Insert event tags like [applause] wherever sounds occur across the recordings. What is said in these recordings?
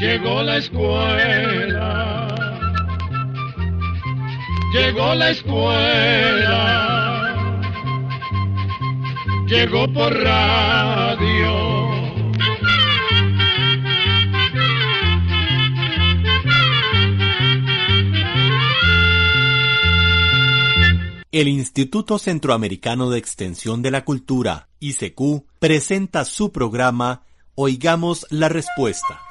llegó la escuela, llegó la escuela, llegó por radio. El Instituto Centroamericano de Extensión de la Cultura, ICQ, presenta su programa Oigamos la Respuesta.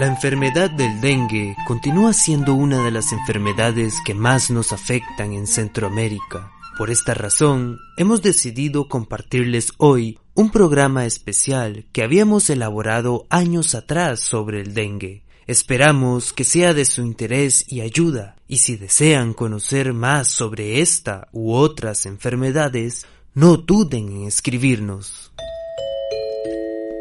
La enfermedad del dengue continúa siendo una de las enfermedades que más nos afectan en Centroamérica. Por esta razón, hemos decidido compartirles hoy un programa especial que habíamos elaborado años atrás sobre el dengue. Esperamos que sea de su interés y ayuda, y si desean conocer más sobre esta u otras enfermedades, no duden en escribirnos.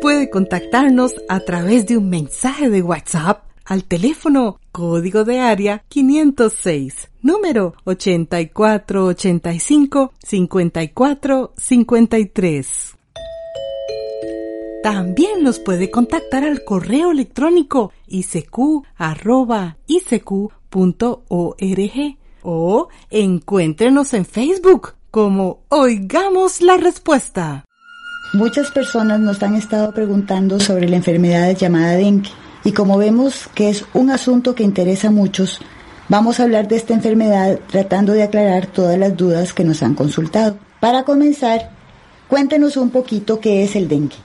Puede contactarnos a través de un mensaje de WhatsApp al teléfono código de área 506, número 8485-5453. También nos puede contactar al correo electrónico isq.org o encuéntrenos en Facebook como Oigamos la Respuesta. Muchas personas nos han estado preguntando sobre la enfermedad llamada dengue y como vemos que es un asunto que interesa a muchos, vamos a hablar de esta enfermedad tratando de aclarar todas las dudas que nos han consultado. Para comenzar, cuéntenos un poquito qué es el dengue.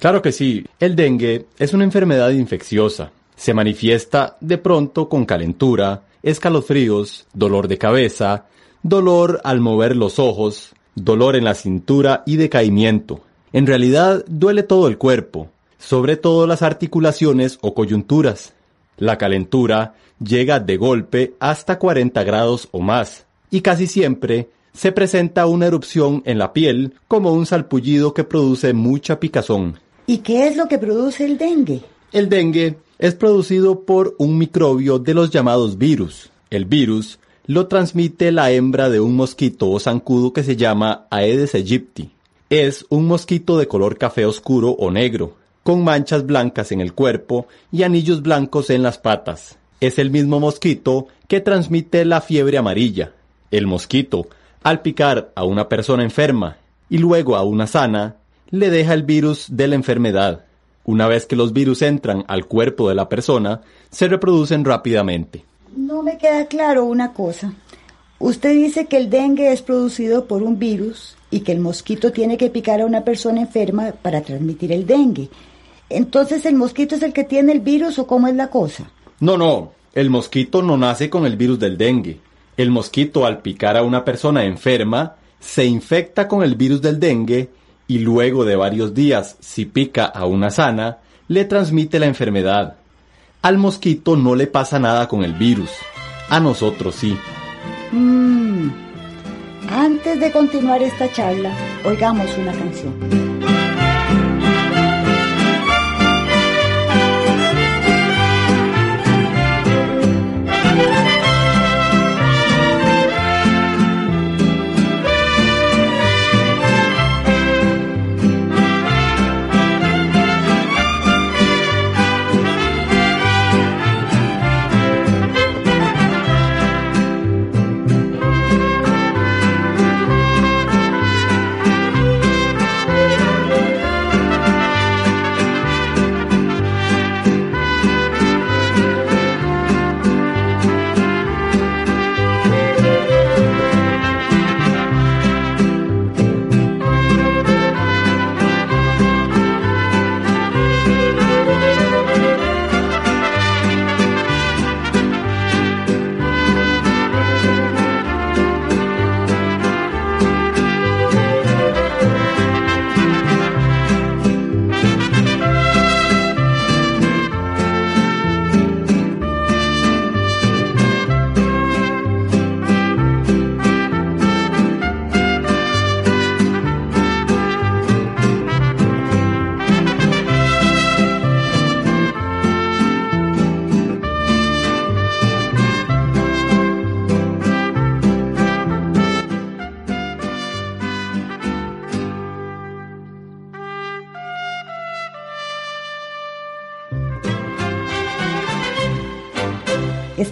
Claro que sí, el dengue es una enfermedad infecciosa. Se manifiesta de pronto con calentura, escalofríos, dolor de cabeza, dolor al mover los ojos, dolor en la cintura y decaimiento. En realidad duele todo el cuerpo, sobre todo las articulaciones o coyunturas. La calentura llega de golpe hasta 40 grados o más, y casi siempre se presenta una erupción en la piel como un salpullido que produce mucha picazón. ¿Y qué es lo que produce el dengue? El dengue es producido por un microbio de los llamados virus. El virus lo transmite la hembra de un mosquito o zancudo que se llama Aedes aegypti. Es un mosquito de color café oscuro o negro, con manchas blancas en el cuerpo y anillos blancos en las patas. Es el mismo mosquito que transmite la fiebre amarilla. El mosquito, al picar a una persona enferma y luego a una sana, le deja el virus de la enfermedad. Una vez que los virus entran al cuerpo de la persona, se reproducen rápidamente. No me queda claro una cosa. Usted dice que el dengue es producido por un virus y que el mosquito tiene que picar a una persona enferma para transmitir el dengue. Entonces, ¿el mosquito es el que tiene el virus o cómo es la cosa? No, no, el mosquito no nace con el virus del dengue. El mosquito al picar a una persona enferma se infecta con el virus del dengue y luego de varios días, si pica a una sana, le transmite la enfermedad. Al mosquito no le pasa nada con el virus, a nosotros sí. Mm. Antes de continuar esta charla, oigamos una canción.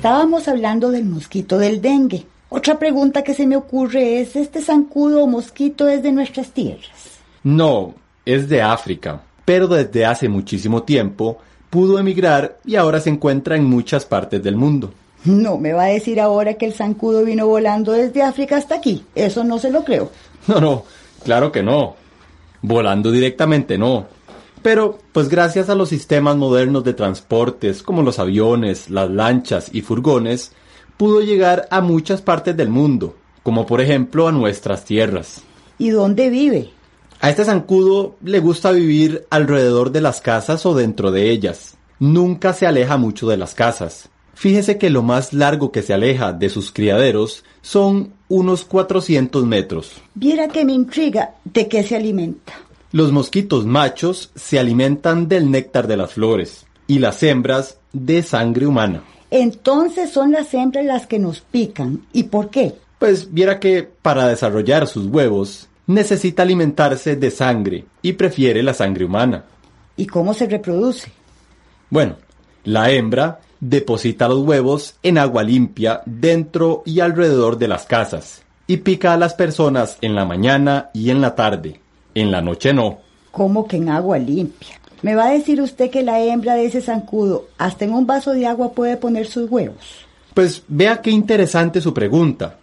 Estábamos hablando del mosquito del dengue. Otra pregunta que se me ocurre es, ¿este zancudo o mosquito es de nuestras tierras? No, es de África, pero desde hace muchísimo tiempo pudo emigrar y ahora se encuentra en muchas partes del mundo. No me va a decir ahora que el zancudo vino volando desde África hasta aquí. Eso no se lo creo. [laughs] No, no, claro que no. Volando directamente no. Pero, pues gracias a los sistemas modernos de transportes como los aviones, las lanchas y furgones, pudo llegar a muchas partes del mundo, como por ejemplo a nuestras tierras. ¿Y dónde vive? A este zancudo le gusta vivir alrededor de las casas o dentro de ellas. Nunca se aleja mucho de las casas. Fíjese que lo más largo que se aleja de sus criaderos son unos 400 metros. Viera que me intriga de qué se alimenta. Los mosquitos machos se alimentan del néctar de las flores y las hembras de sangre humana. Entonces son las hembras las que nos pican. ¿Y por qué? Pues viera que para desarrollar sus huevos necesita alimentarse de sangre y prefiere la sangre humana. ¿Y cómo se reproduce? Bueno, la hembra deposita los huevos en agua limpia dentro y alrededor de las casas y pica a las personas en la mañana y en la tarde. En la noche no. ¿Cómo que en agua limpia? ¿Me va a decir usted que la hembra de ese zancudo hasta en un vaso de agua puede poner sus huevos? Pues vea qué interesante su pregunta.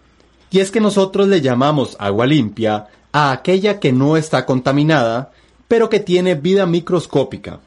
Y es que nosotros le llamamos agua limpia a aquella que no está contaminada, pero que tiene vida microscópica.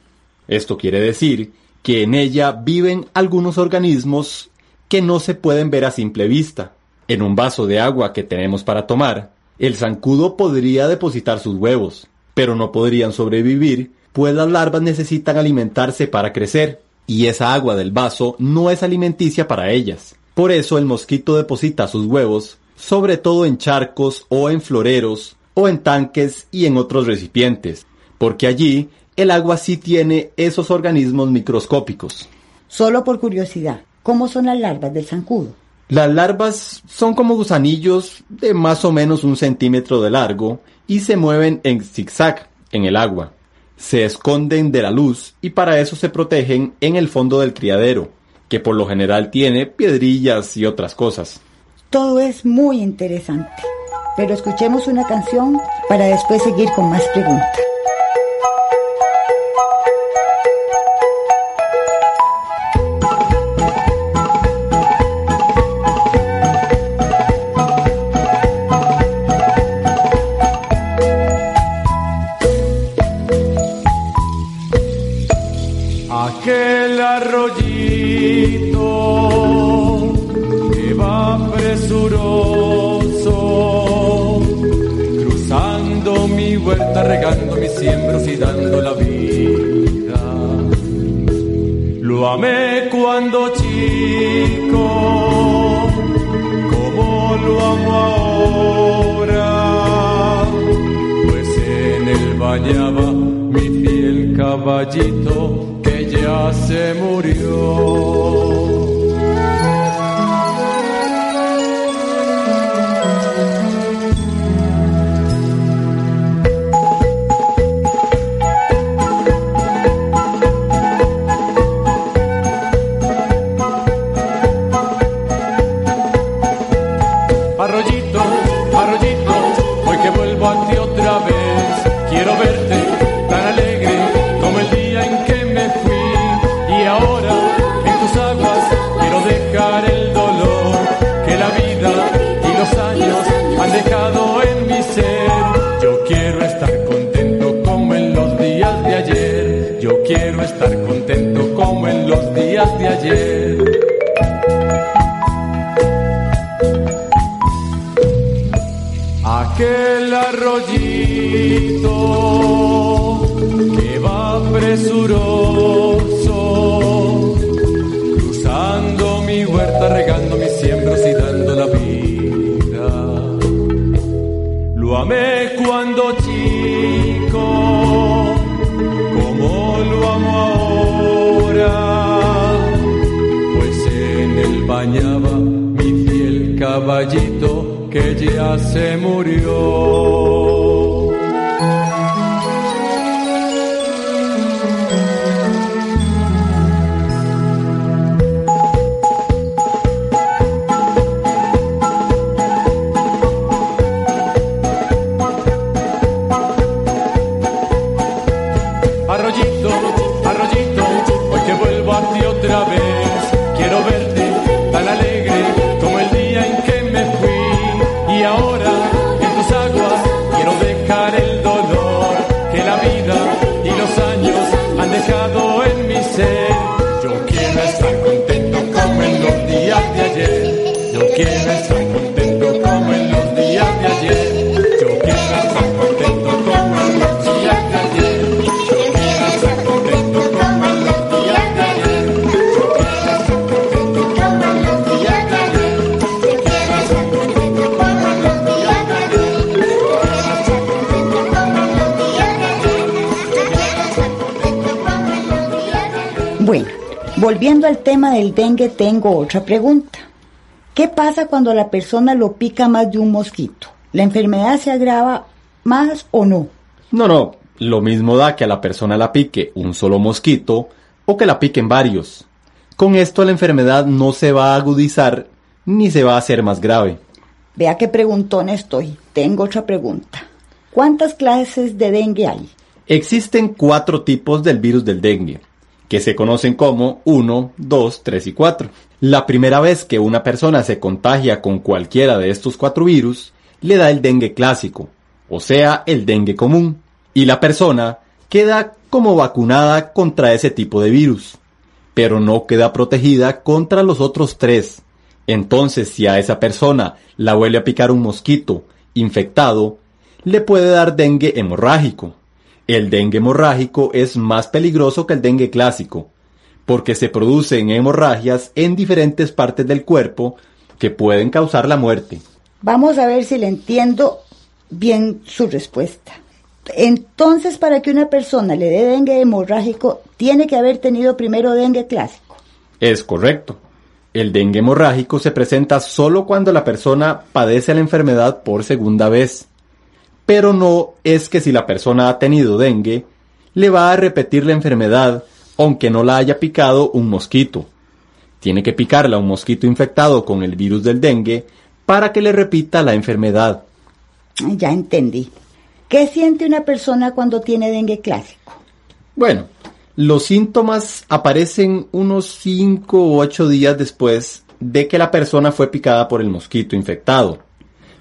Esto quiere decir que en ella viven algunos organismos que no se pueden ver a simple vista. En un vaso de agua que tenemos para tomar, el zancudo podría depositar sus huevos, pero no podrían sobrevivir, pues las larvas necesitan alimentarse para crecer, y esa agua del vaso no es alimenticia para ellas. Por eso el mosquito deposita sus huevos, sobre todo en charcos o en floreros, o en tanques y en otros recipientes, porque allí el agua sí tiene esos organismos microscópicos. Solo por curiosidad, ¿cómo son las larvas del zancudo? Las larvas son como gusanillos de más o menos un centímetro de largo y se mueven en zigzag en el agua. Se esconden de la luz y para eso se protegen en el fondo del criadero, que por lo general tiene piedrillas y otras cosas. Todo es muy interesante, pero escuchemos una canción para después seguir con más preguntas. Aquel arroyito que va presuroso, cruzando mi huerta, regando mis siembros y dando la vida. Lo amé cuando chico, como lo amo ahora, pues en él bañaba mi fiel caballito ya se murió. Como lo amo ahora, pues en él bañaba mi fiel caballito que ya se murió. quieres tan contento como en los días de ayer. Quiero tan contento como en los días de ayer. Yo quiero tan contento como en los días de ayer. Yo quiero tan contento como en los días de ayer. Yo quiero tan contento como en los días de ayer. Yo quiero tan contento como en los días de ayer. Yo quiero tan contento como en los días de ayer. Bueno, volviendo al tema del dengue, tengo otra pregunta. ¿Qué pasa cuando la persona lo pica más de un mosquito? ¿La enfermedad se agrava más o no? No, no, lo mismo da que a la persona la pique un solo mosquito o que la piquen varios. Con esto la enfermedad no se va a agudizar ni se va a hacer más grave. Vea qué preguntón estoy. Tengo otra pregunta. ¿Cuántas clases de dengue hay? Existen cuatro tipos del virus del dengue, que se conocen como 1, 2, 3 y 4. La primera vez que una persona se contagia con cualquiera de estos cuatro virus, le da el dengue clásico, o sea, el dengue común, y la persona queda como vacunada contra ese tipo de virus, pero no queda protegida contra los otros tres. Entonces, si a esa persona la vuelve a picar un mosquito infectado, le puede dar dengue hemorrágico. El dengue hemorrágico es más peligroso que el dengue clásico, porque se producen hemorragias en diferentes partes del cuerpo que pueden causar la muerte. Vamos a ver si le entiendo bien su respuesta. Entonces, para que una persona le dé dengue hemorrágico, tiene que haber tenido primero dengue clásico. Es correcto. El dengue hemorrágico se presenta solo cuando la persona padece la enfermedad por segunda vez. Pero no es que si la persona ha tenido dengue, le va a repetir la enfermedad aunque no la haya picado un mosquito. Tiene que picarla un mosquito infectado con el virus del dengue para que le repita la enfermedad. Ya entendí. ¿Qué siente una persona cuando tiene dengue clásico? Bueno, los síntomas aparecen unos 5 u 8 días después de que la persona fue picada por el mosquito infectado.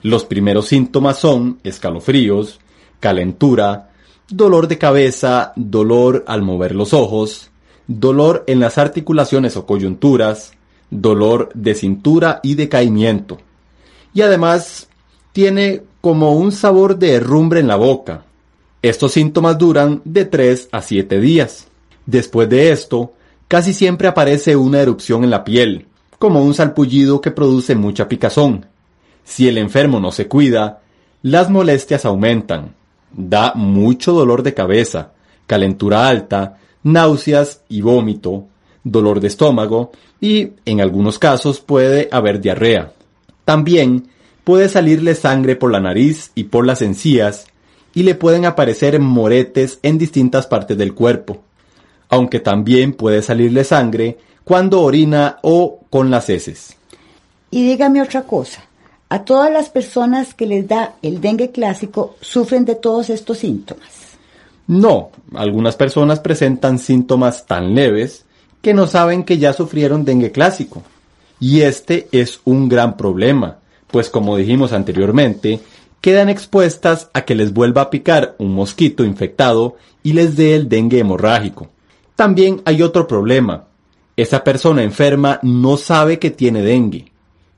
Los primeros síntomas son escalofríos, calentura, dolor de cabeza, dolor al mover los ojos, dolor en las articulaciones o coyunturas, dolor de cintura y decaimiento. Y además tiene como un sabor de herrumbre en la boca. Estos síntomas duran de 3 a 7 días. Después de esto, casi siempre aparece una erupción en la piel, como un salpullido que produce mucha picazón. Si el enfermo no se cuida, las molestias aumentan, da mucho dolor de cabeza, calentura alta, náuseas y vómito, dolor de estómago y, en algunos casos, puede haber diarrea. También puede salirle sangre por la nariz y por las encías y le pueden aparecer moretes en distintas partes del cuerpo, aunque también puede salirle sangre cuando orina o con las heces. Y dígame otra cosa, a todas las personas que les da el dengue clásico sufren de todos estos síntomas. No, algunas personas presentan síntomas tan leves que no saben que ya sufrieron dengue clásico. Y este es un gran problema, pues como dijimos anteriormente, quedan expuestas a que les vuelva a picar un mosquito infectado y les dé el dengue hemorrágico. También hay otro problema. Esa persona enferma no sabe que tiene dengue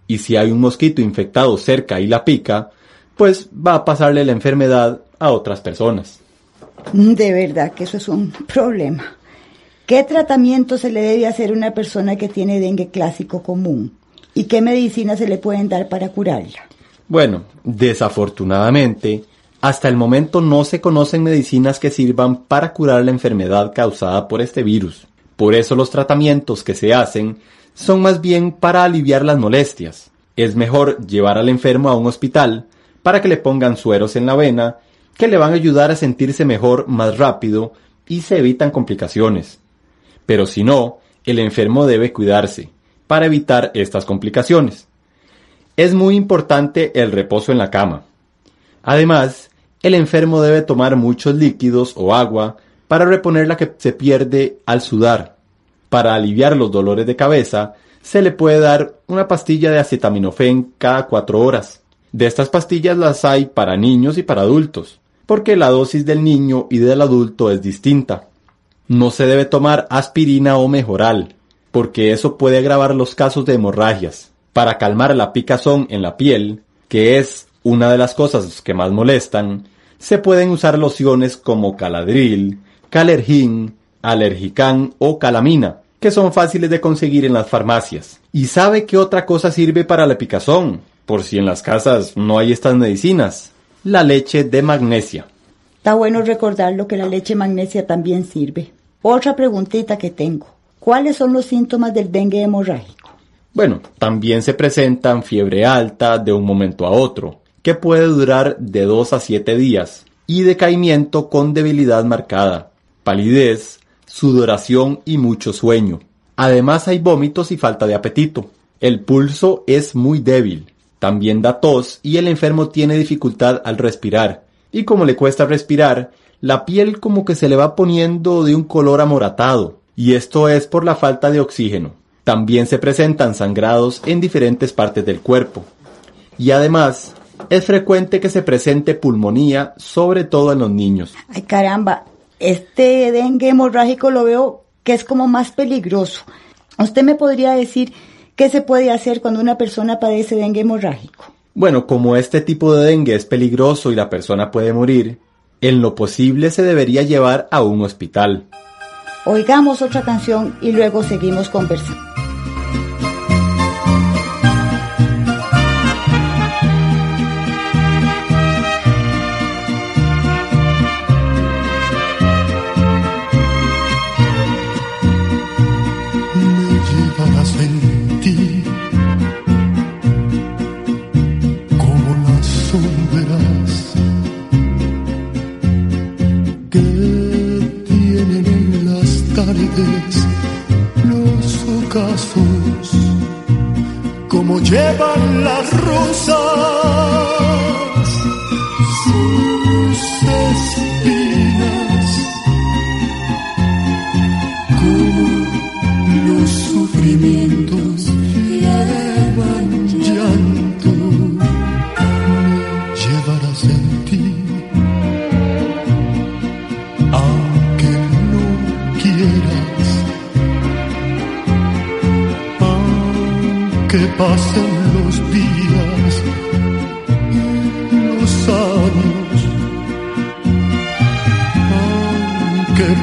y si hay un mosquito infectado cerca y la pica, pues va a pasarle la enfermedad a otras personas. De verdad que eso es un [laughs] problema. ¿Qué tratamiento se le debe hacer a una persona que tiene dengue clásico común? ¿Y qué medicinas se le pueden dar para curarla? Bueno, desafortunadamente, hasta el momento no se conocen medicinas que sirvan para curar la enfermedad causada por este virus. Por eso los tratamientos que se hacen son más bien para aliviar las molestias. Es mejor llevar al enfermo a un hospital para que le pongan sueros en la vena que le van a ayudar a sentirse mejor más rápido y se evitan complicaciones. Pero si no, el enfermo debe cuidarse para evitar estas complicaciones. Es muy importante el reposo en la cama. Además, el enfermo debe tomar muchos líquidos o agua para reponer la que se pierde al sudar. Para aliviar los dolores de cabeza, se le puede dar una pastilla de acetaminofén cada cuatro horas. De estas pastillas las hay para niños y para adultos, porque la dosis del niño y del adulto es distinta. No se debe tomar aspirina o mejoral, porque eso puede agravar los casos de hemorragias. Para calmar la picazón en la piel, que es una de las cosas que más molestan, se pueden usar lociones como caladril, calergín, alergicán o calamina, que son fáciles de conseguir en las farmacias. ¿Y sabe qué otra cosa sirve para la picazón? Por si en las casas no hay estas medicinas. La leche de magnesia. Está bueno recordar lo que la leche magnesia también sirve. Otra preguntita que tengo. ¿cuáles son los síntomas del dengue hemorrágico? Bueno, también se presentan fiebre alta de un momento a otro, que puede durar de 2 a 7 días, y decaimiento con debilidad marcada, palidez, sudoración y mucho sueño. Además hay vómitos y falta de apetito. El pulso es muy débil. También da tos y el enfermo tiene dificultad al respirar. Y como le cuesta respirar, la piel como que se le va poniendo de un color amoratado. Y esto es por la falta de oxígeno. También se presentan sangrados en diferentes partes del cuerpo. Y además, es frecuente que se presente pulmonía, sobre todo en los niños. Ay caramba, este dengue hemorrágico lo veo que es como más peligroso. ¿Usted me podría decir qué se puede hacer cuando una persona padece dengue hemorrágico? Bueno, como este tipo de dengue es peligroso y la persona puede morir, en lo posible se debería llevar a un hospital. Oigamos otra canción y luego seguimos conversando.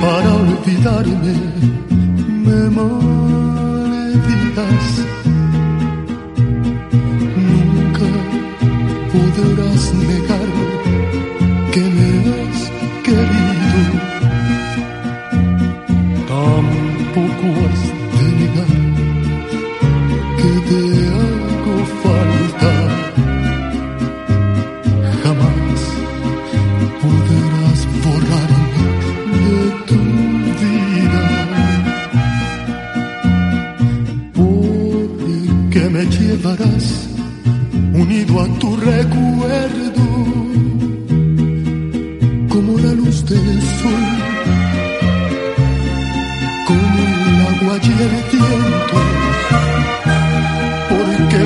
Para olvidarme. Me maldigas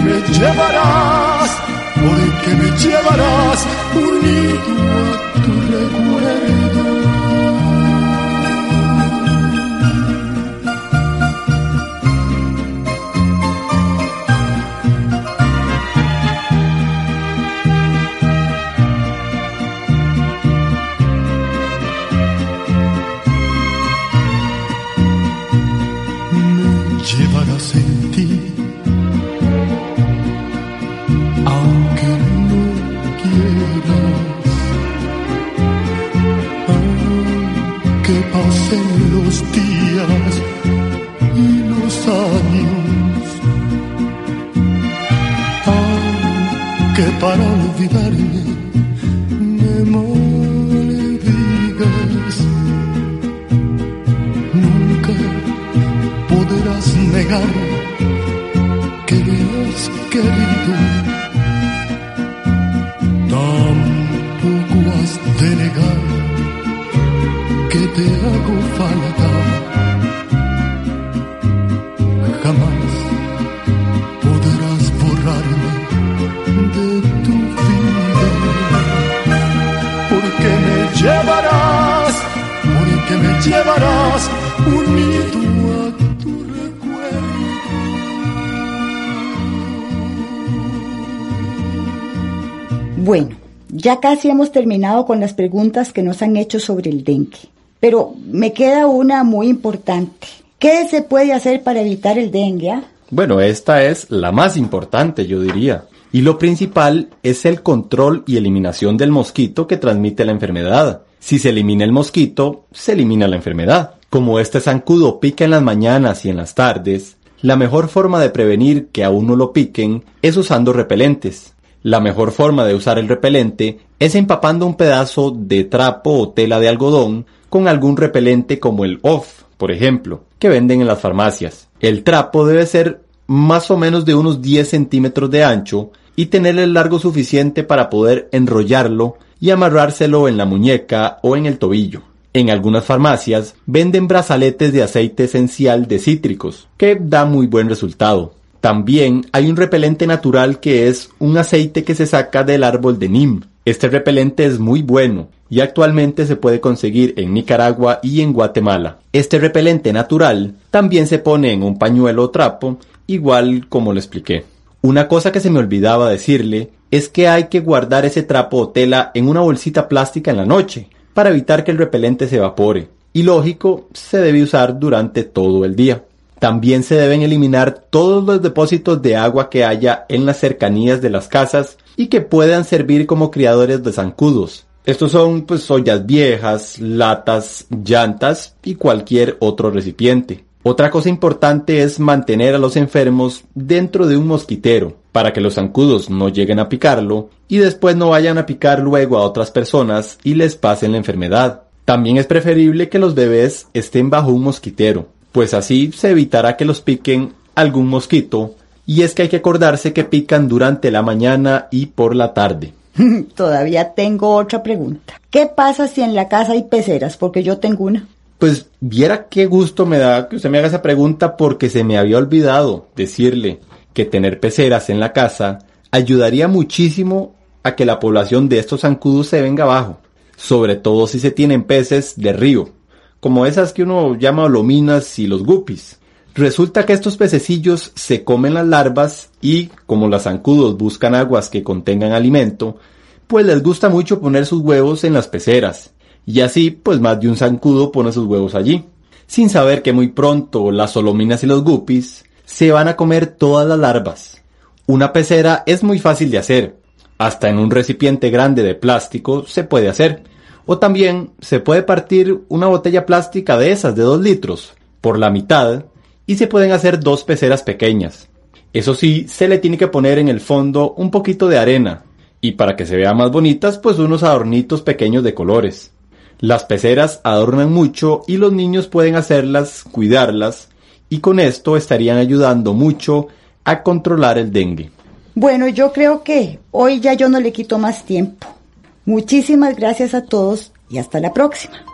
me llevarás porque me llevarás unido a tu ya casi hemos terminado con las preguntas que nos han hecho sobre el dengue. Pero me queda una muy importante. ¿Qué se puede hacer para evitar el dengue? ah? Bueno, esta es la más importante, yo diría. Y lo principal es el control y eliminación del mosquito que transmite la enfermedad. Si se elimina el mosquito, se elimina la enfermedad. Como este zancudo pica en las mañanas y en las tardes, la mejor forma de prevenir que a uno lo piquen es usando repelentes. La mejor forma de usar el repelente es empapando un pedazo de trapo o tela de algodón con algún repelente como el OFF, por ejemplo, que venden en las farmacias. El trapo debe ser más o menos de unos 10 centímetros de ancho y tener el largo suficiente para poder enrollarlo y amarrárselo en la muñeca o en el tobillo. En algunas farmacias venden brazaletes de aceite esencial de cítricos, que da muy buen resultado. También hay un repelente natural que es un aceite que se saca del árbol de Nim. Este repelente es muy bueno y actualmente se puede conseguir en Nicaragua y en Guatemala. Este repelente natural también se pone en un pañuelo o trapo, igual como lo expliqué. Una cosa que se me olvidaba decirle es que hay que guardar ese trapo o tela en una bolsita plástica en la noche, para evitar que el repelente se evapore. Y lógico, se debe usar durante todo el día. También se deben eliminar todos los depósitos de agua que haya en las cercanías de las casas y que puedan servir como criadores de zancudos. Estos son pues ollas viejas, latas, llantas y cualquier otro recipiente. Otra cosa importante es mantener a los enfermos dentro de un mosquitero para que los zancudos no lleguen a picarlo y después no vayan a picar luego a otras personas y les pasen la enfermedad. También es preferible que los bebés estén bajo un mosquitero, pues así se evitará que los piquen algún mosquito y es que hay que acordarse que pican durante la mañana y por la tarde. [laughs] Todavía tengo otra pregunta. ¿Qué pasa si en la casa hay peceras? Porque yo tengo una. Pues viera qué gusto me da que usted me haga esa pregunta porque se me había olvidado decirle que tener peceras en la casa ayudaría muchísimo a que la población de estos zancudos se venga abajo, sobre todo si se tienen peces de río, como esas que uno llama lominas y los guppies. Resulta que estos pececillos se comen las larvas y, como los zancudos buscan aguas que contengan alimento, pues les gusta mucho poner sus huevos en las peceras y así pues más de un zancudo pone sus huevos allí, sin saber que muy pronto las solominas y los guppies se van a comer todas las larvas. Una pecera es muy fácil de hacer, hasta en un recipiente grande de plástico se puede hacer, o también se puede partir una botella plástica de esas de 2 litros por la mitad y se pueden hacer dos peceras pequeñas. Eso sí, se le tiene que poner en el fondo un poquito de arena y para que se vean más bonitas pues unos adornitos pequeños de colores. Las peceras adornan mucho y los niños pueden hacerlas, cuidarlas y con esto estarían ayudando mucho a controlar el dengue. Bueno, yo creo que hoy ya yo no le quito más tiempo. Muchísimas gracias a todos y hasta la próxima.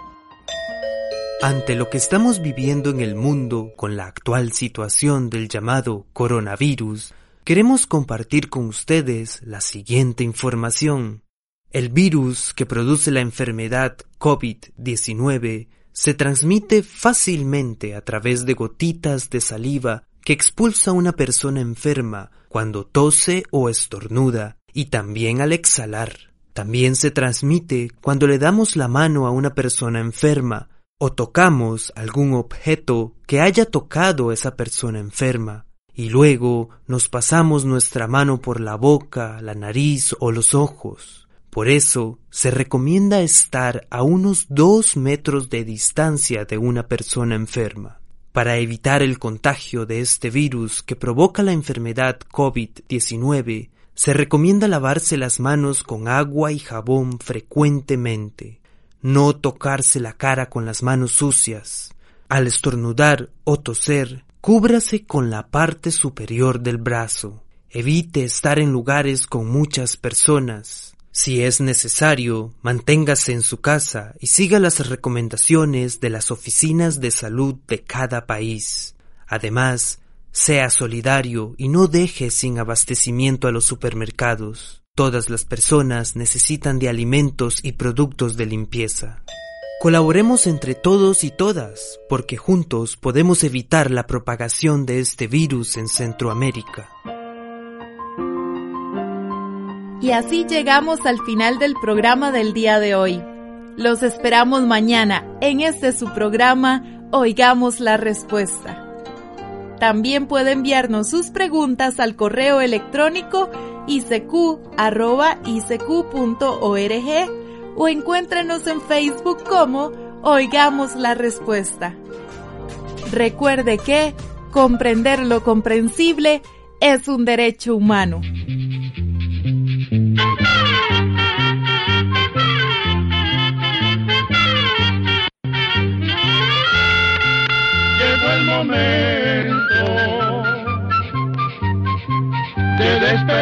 Ante lo que estamos viviendo en el mundo con la actual situación del llamado coronavirus, queremos compartir con ustedes la siguiente información. El virus que produce la enfermedad COVID-19 se transmite fácilmente a través de gotitas de saliva que expulsa una persona enferma cuando tose o estornuda y también al exhalar. También se transmite cuando le damos la mano a una persona enferma o tocamos algún objeto que haya tocado esa persona enferma y luego nos pasamos nuestra mano por la boca, la nariz o los ojos. Por eso se recomienda estar a unos dos metros de distancia de una persona enferma. Para evitar el contagio de este virus que provoca la enfermedad COVID-19, se recomienda lavarse las manos con agua y jabón frecuentemente, no tocarse la cara con las manos sucias. Al estornudar o toser, cúbrase con la parte superior del brazo. Evite estar en lugares con muchas personas. Si es necesario, manténgase en su casa y siga las recomendaciones de las oficinas de salud de cada país. Además, sea solidario y no deje sin abastecimiento a los supermercados. Todas las personas necesitan de alimentos y productos de limpieza. Colaboremos entre todos y todas, porque juntos podemos evitar la propagación de este virus en Centroamérica. Y así llegamos al final del programa del día de hoy. Los esperamos mañana en este su programa Oigamos la Respuesta. También puede enviarnos sus preguntas al correo electrónico isq.org o encuéntrenos en Facebook como oigamos la respuesta. Recuerde que comprender lo comprensible es un derecho humano.